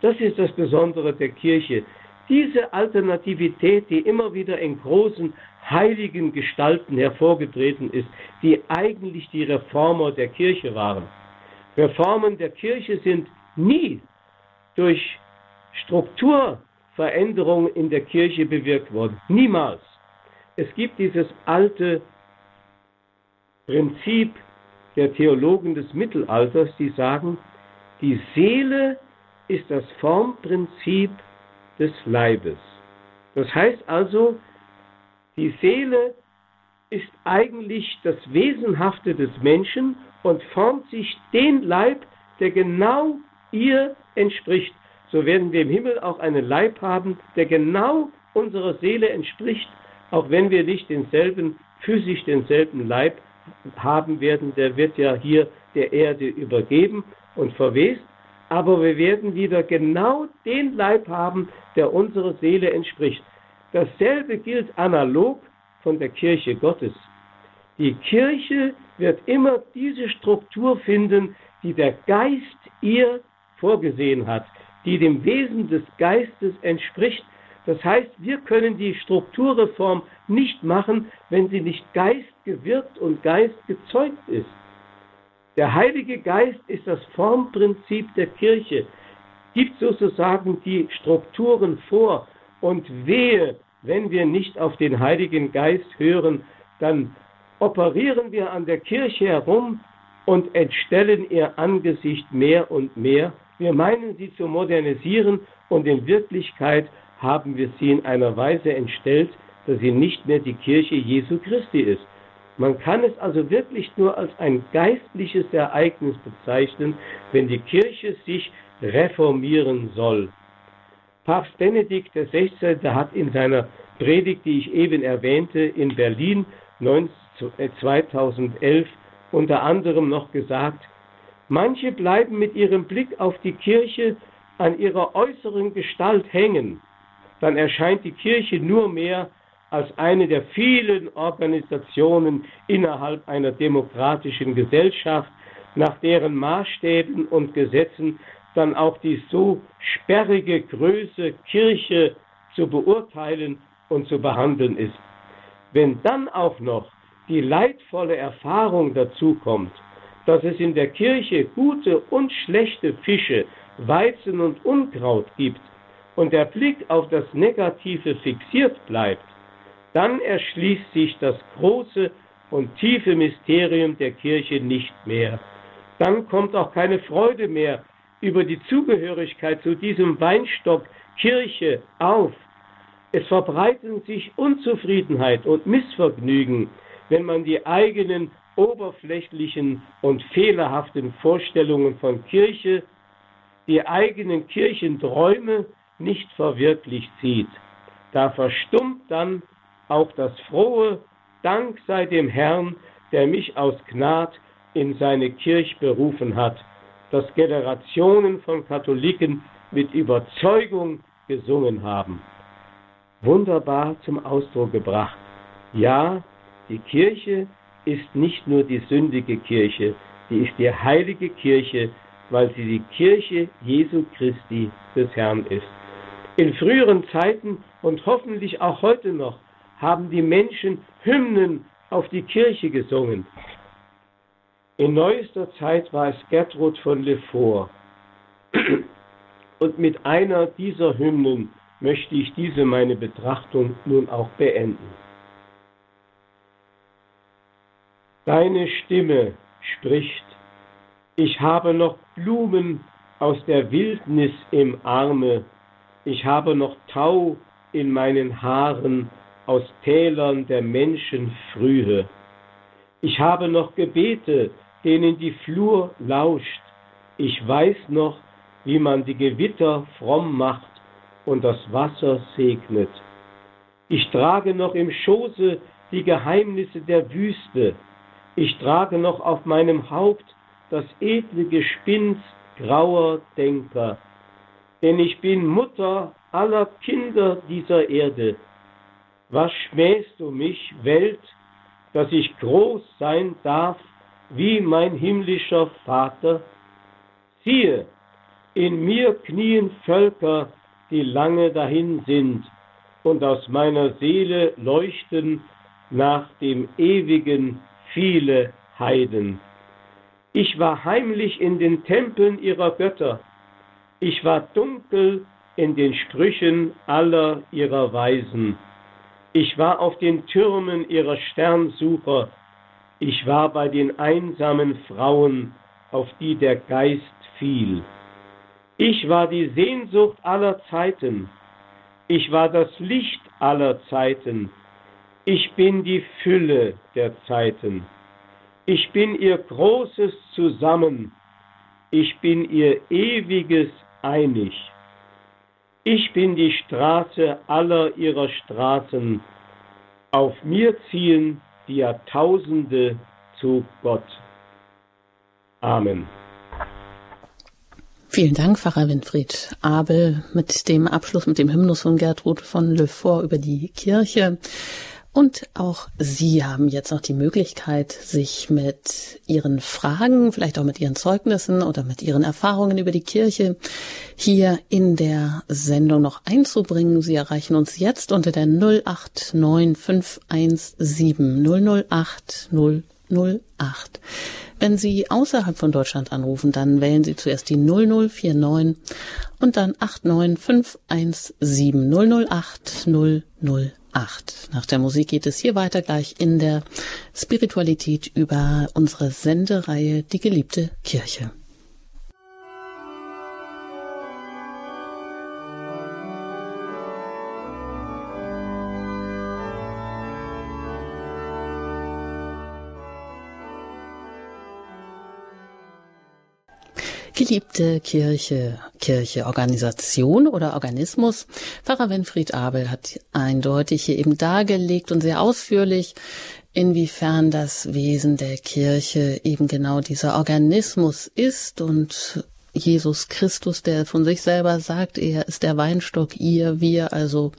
Das ist das Besondere der Kirche. Diese Alternativität, die immer wieder in großen heiligen Gestalten hervorgetreten ist, die eigentlich die Reformer der Kirche waren. Reformen der Kirche sind nie durch Strukturveränderungen in der Kirche bewirkt worden. Niemals. Es gibt dieses alte Prinzip der Theologen des Mittelalters, die sagen, die Seele ist das Formprinzip des Leibes. Das heißt also, die Seele ist eigentlich das Wesenhafte des Menschen und formt sich den Leib, der genau ihr entspricht. So werden wir im Himmel auch einen Leib haben, der genau unserer Seele entspricht, auch wenn wir nicht denselben, physisch denselben Leib haben werden, der wird ja hier der Erde übergeben und verwest, aber wir werden wieder genau den Leib haben, der unserer Seele entspricht. Dasselbe gilt analog von der Kirche Gottes. Die Kirche wird immer diese Struktur finden, die der Geist ihr vorgesehen hat, die dem Wesen des Geistes entspricht. Das heißt, wir können die Strukturreform nicht machen, wenn sie nicht geistgewirkt und geistgezeugt ist. Der Heilige Geist ist das Formprinzip der Kirche, gibt sozusagen die Strukturen vor und wehe, wenn wir nicht auf den Heiligen Geist hören, dann operieren wir an der Kirche herum und entstellen ihr Angesicht mehr und mehr. Wir meinen sie zu modernisieren und in Wirklichkeit haben wir sie in einer Weise entstellt, dass sie nicht mehr die Kirche Jesu Christi ist. Man kann es also wirklich nur als ein geistliches Ereignis bezeichnen, wenn die Kirche sich reformieren soll. Papst Benedikt XVI. hat in seiner Predigt, die ich eben erwähnte, in Berlin 2011 äh, unter anderem noch gesagt, manche bleiben mit ihrem Blick auf die Kirche an ihrer äußeren Gestalt hängen, dann erscheint die Kirche nur mehr als eine der vielen Organisationen innerhalb einer demokratischen Gesellschaft, nach deren Maßstäben und Gesetzen dann auch die so sperrige Größe Kirche zu beurteilen und zu behandeln ist. Wenn dann auch noch die leidvolle Erfahrung dazu kommt, dass es in der Kirche gute und schlechte Fische, Weizen und Unkraut gibt und der Blick auf das Negative fixiert bleibt, dann erschließt sich das große und tiefe Mysterium der Kirche nicht mehr. Dann kommt auch keine Freude mehr über die Zugehörigkeit zu diesem Weinstock Kirche auf. Es verbreiten sich Unzufriedenheit und Missvergnügen, wenn man die eigenen oberflächlichen und fehlerhaften Vorstellungen von Kirche, die eigenen Kirchenträume nicht verwirklicht sieht. Da verstummt dann auch das frohe Dank sei dem Herrn, der mich aus Gnad in seine Kirche berufen hat, dass Generationen von Katholiken mit Überzeugung gesungen haben. Wunderbar zum Ausdruck gebracht. Ja, die Kirche ist nicht nur die sündige Kirche, die ist die heilige Kirche, weil sie die Kirche Jesu Christi des Herrn ist. In früheren Zeiten und hoffentlich auch heute noch haben die Menschen Hymnen auf die Kirche gesungen. In neuester Zeit war es Gertrud von Lefort. Und mit einer dieser Hymnen möchte ich diese meine Betrachtung nun auch beenden. Deine Stimme spricht, ich habe noch Blumen aus der Wildnis im Arme, ich habe noch Tau in meinen Haaren aus Tälern der Menschen Frühe. Ich habe noch Gebete, denen die Flur lauscht. Ich weiß noch, wie man die Gewitter fromm macht und das Wasser segnet. Ich trage noch im Schoße die Geheimnisse der Wüste. Ich trage noch auf meinem Haupt das edle Gespinst grauer Denker. Denn ich bin Mutter aller Kinder dieser Erde. Was schmähst du mich, Welt, dass ich groß sein darf wie mein himmlischer Vater? Siehe, in mir knien Völker, die lange dahin sind, und aus meiner Seele leuchten nach dem Ewigen viele Heiden. Ich war heimlich in den Tempeln ihrer Götter, ich war dunkel in den Sprüchen aller ihrer Weisen. Ich war auf den Türmen ihrer Sternsucher, ich war bei den einsamen Frauen, auf die der Geist fiel. Ich war die Sehnsucht aller Zeiten, ich war das Licht aller Zeiten, ich bin die Fülle der Zeiten, ich bin ihr großes Zusammen, ich bin ihr ewiges Einig. Ich bin die Straße aller ihrer Straßen. Auf mir ziehen die Jahrtausende zu Gott. Amen. Vielen Dank, Pfarrer Winfried Abel, mit dem Abschluss mit dem Hymnus von Gertrud von Le Fort über die Kirche. Und auch Sie haben jetzt noch die Möglichkeit, sich mit Ihren Fragen, vielleicht auch mit Ihren Zeugnissen oder mit Ihren Erfahrungen über die Kirche hier in der Sendung noch einzubringen. Sie erreichen uns jetzt unter der 089 517 008 008. Wenn Sie außerhalb von Deutschland anrufen, dann wählen Sie zuerst die 0049 und dann 89517 008 008. Nach der Musik geht es hier weiter gleich in der Spiritualität über unsere Sendereihe Die geliebte Kirche. Geliebte Kirche, Kirche, Organisation oder Organismus. Pfarrer Winfried Abel hat eindeutig hier eben dargelegt und sehr ausführlich, inwiefern das Wesen der Kirche eben genau dieser Organismus ist und Jesus Christus, der von sich selber sagt, er ist der Weinstock, ihr, wir also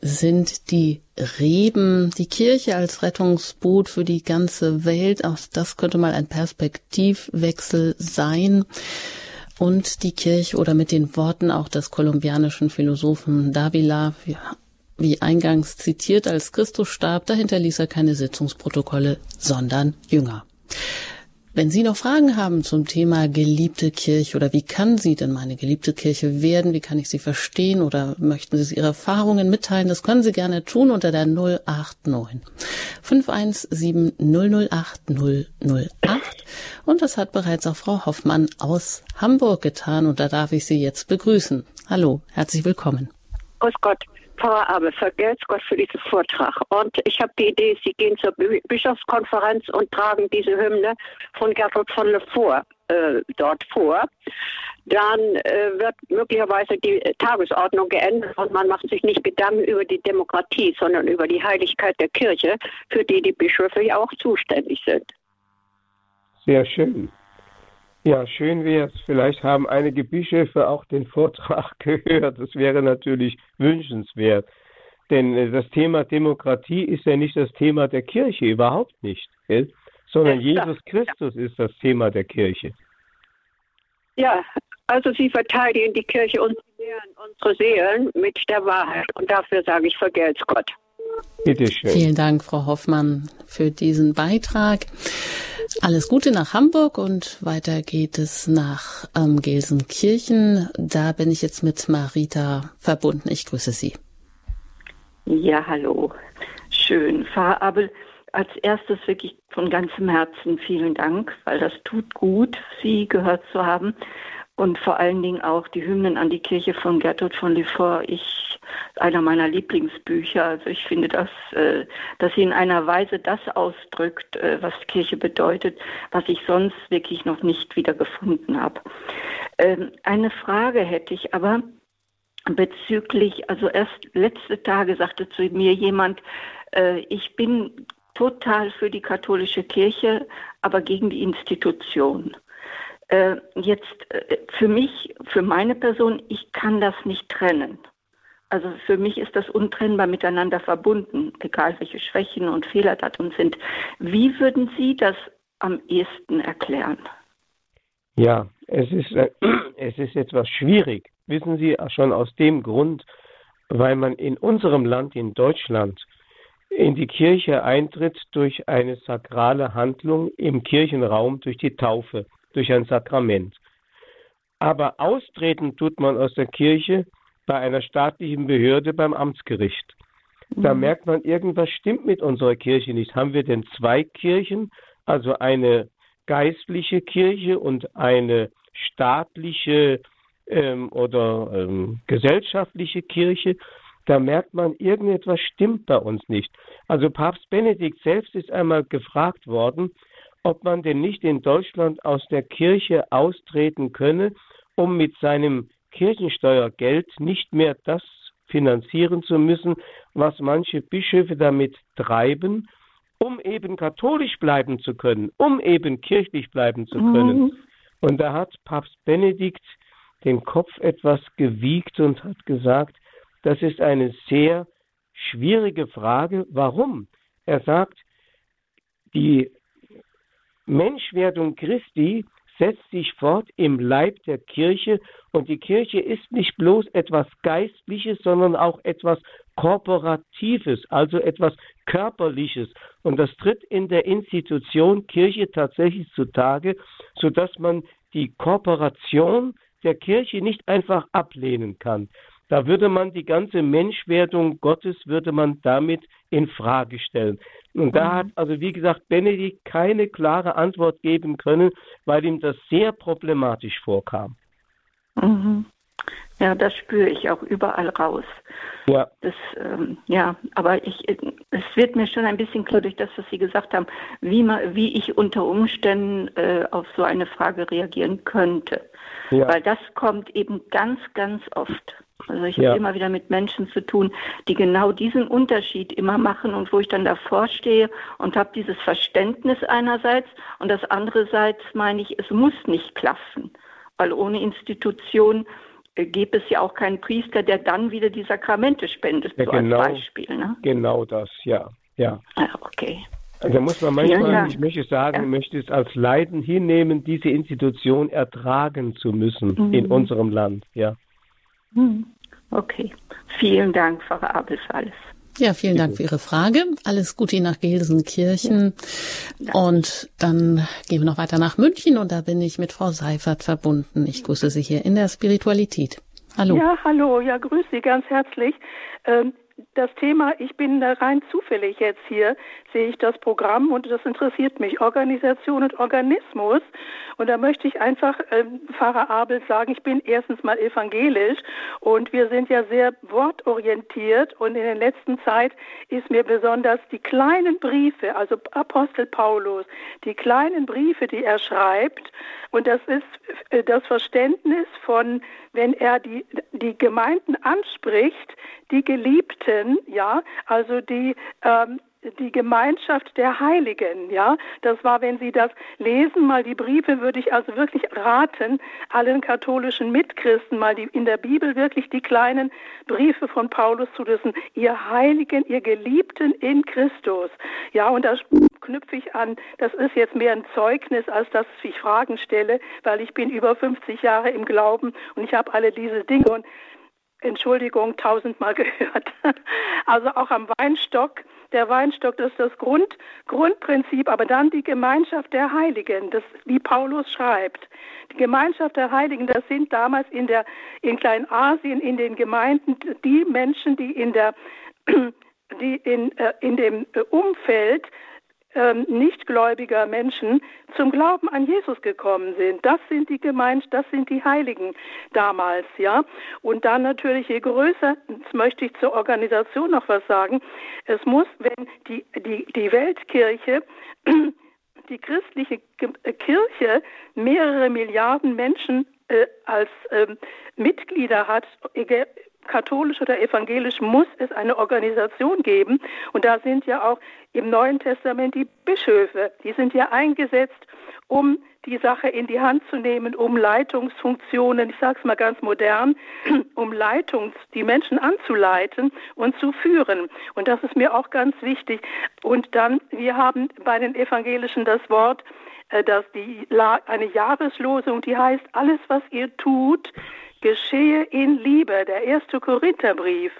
sind die Reben, die Kirche als Rettungsboot für die ganze Welt, auch das könnte mal ein Perspektivwechsel sein und die Kirche oder mit den Worten auch des kolumbianischen Philosophen Davila, wie, eingangs zitiert, als Christus starb, dahinter ließ er keine Sitzungsprotokolle, sondern Jünger. Wenn Sie noch Fragen haben zum Thema geliebte Kirche oder wie kann sie denn meine geliebte Kirche werden, wie kann ich sie verstehen oder möchten Sie Ihre Erfahrungen mitteilen, das können Sie gerne tun unter der 089 517 008 008 und das hat bereits auch Frau Hoffmann aus Hamburg getan und da darf ich Sie jetzt begrüßen. Hallo, herzlich willkommen. Grüß Gott. Pfarrer Abel, vergelt's Gott für diesen Vortrag. Und ich habe die Idee, Sie gehen zur Bischofskonferenz und tragen diese Hymne von Gertrud von Le Four äh, dort vor. Dann äh, wird möglicherweise die Tagesordnung geändert und man macht sich nicht Gedanken über die Demokratie, sondern über die Heiligkeit der Kirche, für die die Bischöfe ja auch zuständig sind. Sehr schön. Ja, schön wäre es. Vielleicht haben einige Bischöfe auch den Vortrag gehört. Das wäre natürlich wünschenswert. Denn äh, das Thema Demokratie ist ja nicht das Thema der Kirche, überhaupt nicht. Gell? Sondern Jesus Christus ist das Thema der Kirche. Ja, also Sie verteidigen die Kirche und Sie lehren unsere Seelen mit der Wahrheit. Und dafür sage ich, vergelt's Gott. Bitte schön. Vielen Dank, Frau Hoffmann, für diesen Beitrag. Alles Gute nach Hamburg und weiter geht es nach ähm, Gelsenkirchen. Da bin ich jetzt mit Marita verbunden. Ich grüße Sie. Ja, hallo. Schön. Pfarrer Abel, als erstes wirklich von ganzem Herzen vielen Dank, weil das tut gut, Sie gehört zu haben und vor allen Dingen auch die Hymnen an die Kirche von Gertrud von Lefort. Ich, einer meiner Lieblingsbücher. Also ich finde, dass, äh, dass sie in einer Weise das ausdrückt, äh, was Kirche bedeutet, was ich sonst wirklich noch nicht wieder gefunden habe. Ähm, eine Frage hätte ich aber bezüglich, also erst letzte Tage sagte zu mir jemand, äh, ich bin total für die katholische Kirche, aber gegen die Institution. Äh, jetzt äh, für mich, für meine Person, ich kann das nicht trennen. Also für mich ist das untrennbar miteinander verbunden, egal welche Schwächen und Fehler da drin sind. Wie würden Sie das am ehesten erklären? Ja, es ist, äh, es ist etwas schwierig. Wissen Sie, schon aus dem Grund, weil man in unserem Land, in Deutschland, in die Kirche eintritt durch eine sakrale Handlung im Kirchenraum, durch die Taufe durch ein Sakrament. Aber austreten tut man aus der Kirche bei einer staatlichen Behörde beim Amtsgericht. Da mhm. merkt man, irgendwas stimmt mit unserer Kirche nicht. Haben wir denn zwei Kirchen, also eine geistliche Kirche und eine staatliche ähm, oder ähm, gesellschaftliche Kirche? Da merkt man, irgendetwas stimmt bei uns nicht. Also Papst Benedikt selbst ist einmal gefragt worden, ob man denn nicht in Deutschland aus der Kirche austreten könne, um mit seinem Kirchensteuergeld nicht mehr das finanzieren zu müssen, was manche Bischöfe damit treiben, um eben katholisch bleiben zu können, um eben kirchlich bleiben zu können. Mhm. Und da hat Papst Benedikt den Kopf etwas gewiegt und hat gesagt, das ist eine sehr schwierige Frage. Warum? Er sagt, die Menschwerdung Christi setzt sich fort im Leib der Kirche und die Kirche ist nicht bloß etwas Geistliches, sondern auch etwas Kooperatives, also etwas Körperliches. Und das tritt in der Institution Kirche tatsächlich zutage, sodass man die Kooperation der Kirche nicht einfach ablehnen kann. Da würde man die ganze Menschwerdung Gottes würde man damit in Frage stellen. Und da mhm. hat also wie gesagt Benedikt keine klare Antwort geben können, weil ihm das sehr problematisch vorkam. Mhm. Ja, das spüre ich auch überall raus. Ja. Das, ähm, ja, aber ich, es wird mir schon ein bisschen klar durch das, was Sie gesagt haben, wie, man, wie ich unter Umständen äh, auf so eine Frage reagieren könnte. Ja. Weil das kommt eben ganz, ganz oft. Also ich ja. habe immer wieder mit Menschen zu tun, die genau diesen Unterschied immer machen und wo ich dann davor stehe und habe dieses Verständnis einerseits und das andererseits meine ich, es muss nicht klaffen, weil ohne Institution äh, gäbe es ja auch keinen Priester, der dann wieder die Sakramente spendet, ja, so genau, als Beispiel. Ne? Genau das, ja. ja. Ah, okay. Also da muss man manchmal, ja, ja. ich möchte sagen, ja. möchte es als Leiden hinnehmen, diese Institution ertragen zu müssen mhm. in unserem Land, ja. Mhm. Okay. Vielen Dank, Frau Abel, für alles. Ja, vielen Dank für Ihre Frage. Alles Gute nach Gelsenkirchen. Ja. Und dann gehen wir noch weiter nach München und da bin ich mit Frau Seifert verbunden. Ich grüße Sie hier in der Spiritualität. Hallo. Ja, hallo. Ja, grüße Sie ganz herzlich. Ähm, das Thema, ich bin da rein zufällig jetzt hier, sehe ich das Programm und das interessiert mich, Organisation und Organismus. Und da möchte ich einfach äh, Pfarrer Abel sagen, ich bin erstens mal evangelisch und wir sind ja sehr wortorientiert und in der letzten Zeit ist mir besonders die kleinen Briefe, also Apostel Paulus, die kleinen Briefe, die er schreibt und das ist äh, das Verständnis von, wenn er die, die Gemeinden anspricht, die Geliebten, ja, also die ähm, die Gemeinschaft der Heiligen, ja. Das war, wenn Sie das lesen, mal die Briefe, würde ich also wirklich raten, allen katholischen Mitchristen mal die, in der Bibel wirklich die kleinen Briefe von Paulus zu lesen. Ihr Heiligen, ihr Geliebten in Christus. Ja, und da knüpfe ich an, das ist jetzt mehr ein Zeugnis, als dass ich Fragen stelle, weil ich bin über 50 Jahre im Glauben und ich habe alle diese Dinge und Entschuldigung, tausendmal gehört. Also auch am Weinstock. Der Weinstock, das ist das Grund, Grundprinzip, aber dann die Gemeinschaft der Heiligen, das, wie Paulus schreibt. Die Gemeinschaft der Heiligen, das sind damals in der, in Kleinasien, in den Gemeinden, die Menschen, die in der, die in, äh, in dem Umfeld ähm, nichtgläubiger Menschen zum Glauben an Jesus gekommen sind. Das sind die Gemeinden, das sind die Heiligen damals, ja. Und dann natürlich, je größer, jetzt möchte ich zur Organisation noch was sagen, es muss, wenn die, die, die Weltkirche die christliche Kirche mehrere Milliarden Menschen äh, als ähm, Mitglieder hat, katholisch oder evangelisch, muss es eine Organisation geben. Und da sind ja auch im Neuen Testament die Bischöfe, die sind ja eingesetzt, um die Sache in die Hand zu nehmen, um Leitungsfunktionen, ich sage es mal ganz modern, um Leitungs, die Menschen anzuleiten und zu führen. Und das ist mir auch ganz wichtig. Und dann, wir haben bei den Evangelischen das Wort, äh, dass die eine Jahreslosung, die heißt, alles, was ihr tut, geschehe in Liebe. Der erste Korintherbrief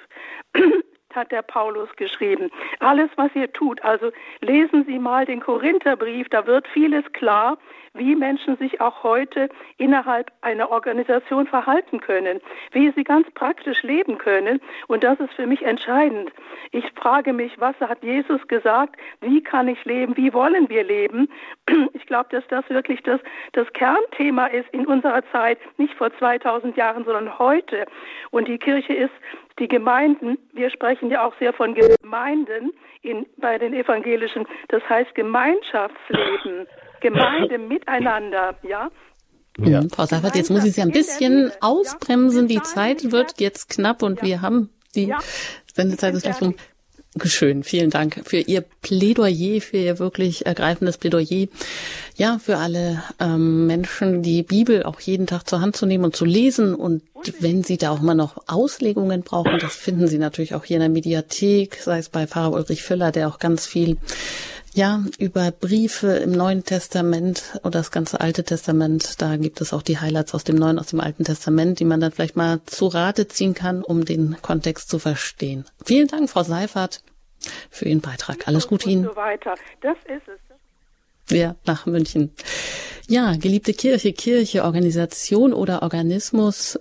hat der Paulus geschrieben. Alles, was ihr tut, also lesen Sie mal den Korintherbrief, da wird vieles klar, wie Menschen sich auch heute innerhalb einer Organisation verhalten können, wie sie ganz praktisch leben können. Und das ist für mich entscheidend. Ich frage mich, was hat Jesus gesagt? Wie kann ich leben? Wie wollen wir leben? Ich glaube, dass das wirklich das, das Kernthema ist in unserer Zeit, nicht vor 2000 Jahren, sondern heute. Und die Kirche ist die Gemeinden, wir sprechen ja auch sehr von Gemeinden in, bei den Evangelischen, das heißt Gemeinschaftsleben. Gemeinde miteinander, ja. Ja. Frau Seifert, jetzt muss ich Sie ein bisschen ausbremsen. Die Zeit wird jetzt knapp und wir haben die Sendezeit ist gleich rum. Schön, vielen Dank für Ihr Plädoyer, für Ihr wirklich ergreifendes Plädoyer. Ja, für alle ähm, Menschen, die Bibel auch jeden Tag zur Hand zu nehmen und zu lesen. Und wenn Sie da auch mal noch Auslegungen brauchen, das finden Sie natürlich auch hier in der Mediathek, sei es bei Pfarrer Ulrich Füller, der auch ganz viel Ja, über Briefe im Neuen Testament oder das ganze Alte Testament, da gibt es auch die Highlights aus dem Neuen, aus dem Alten Testament, die man dann vielleicht mal zu Rate ziehen kann, um den Kontext zu verstehen. Vielen Dank, Frau Seifert, für Ihren Beitrag. Alles Gute Ihnen. So weiter. Das ist es. Ja, nach München. Ja, geliebte Kirche, Kirche, Organisation oder Organismus,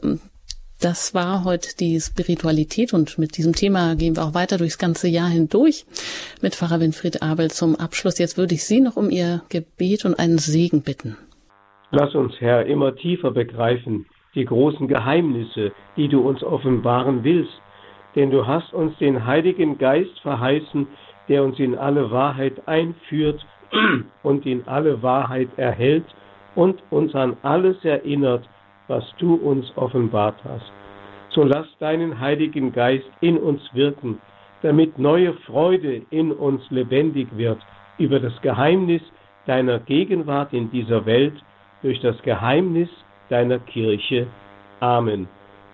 das war heute die Spiritualität und mit diesem Thema gehen wir auch weiter durchs ganze Jahr hindurch mit Pfarrer Winfried Abel zum Abschluss. Jetzt würde ich Sie noch um Ihr Gebet und einen Segen bitten. Lass uns, Herr, immer tiefer begreifen die großen Geheimnisse, die du uns offenbaren willst, denn du hast uns den Heiligen Geist verheißen, der uns in alle Wahrheit einführt und in alle Wahrheit erhält und uns an alles erinnert, was du uns offenbart hast. So lass deinen Heiligen Geist in uns wirken, damit neue Freude in uns lebendig wird über das Geheimnis deiner Gegenwart in dieser Welt durch das Geheimnis deiner Kirche. Amen.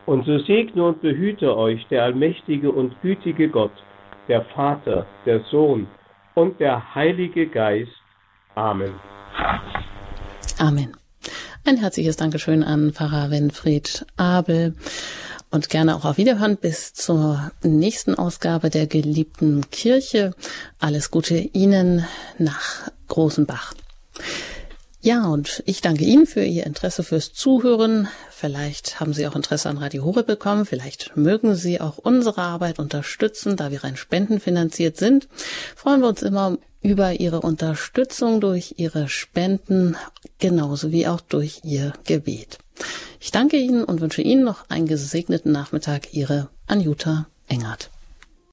Und so segne und behüte euch der allmächtige und gütige Gott, der Vater, der Sohn und der Heilige Geist. Amen. Amen. Ein herzliches Dankeschön an Pfarrer Winfried Abel und gerne auch auf Wiederhören bis zur nächsten Ausgabe der geliebten Kirche. Alles Gute Ihnen nach Großenbach. Ja, und ich danke Ihnen für Ihr Interesse fürs Zuhören. Vielleicht haben Sie auch Interesse an Radio Hore bekommen. Vielleicht mögen Sie auch unsere Arbeit unterstützen, da wir rein spendenfinanziert sind. Freuen wir uns immer über Ihre Unterstützung durch Ihre Spenden, genauso wie auch durch Ihr Gebet. Ich danke Ihnen und wünsche Ihnen noch einen gesegneten Nachmittag. Ihre Anjuta Engert.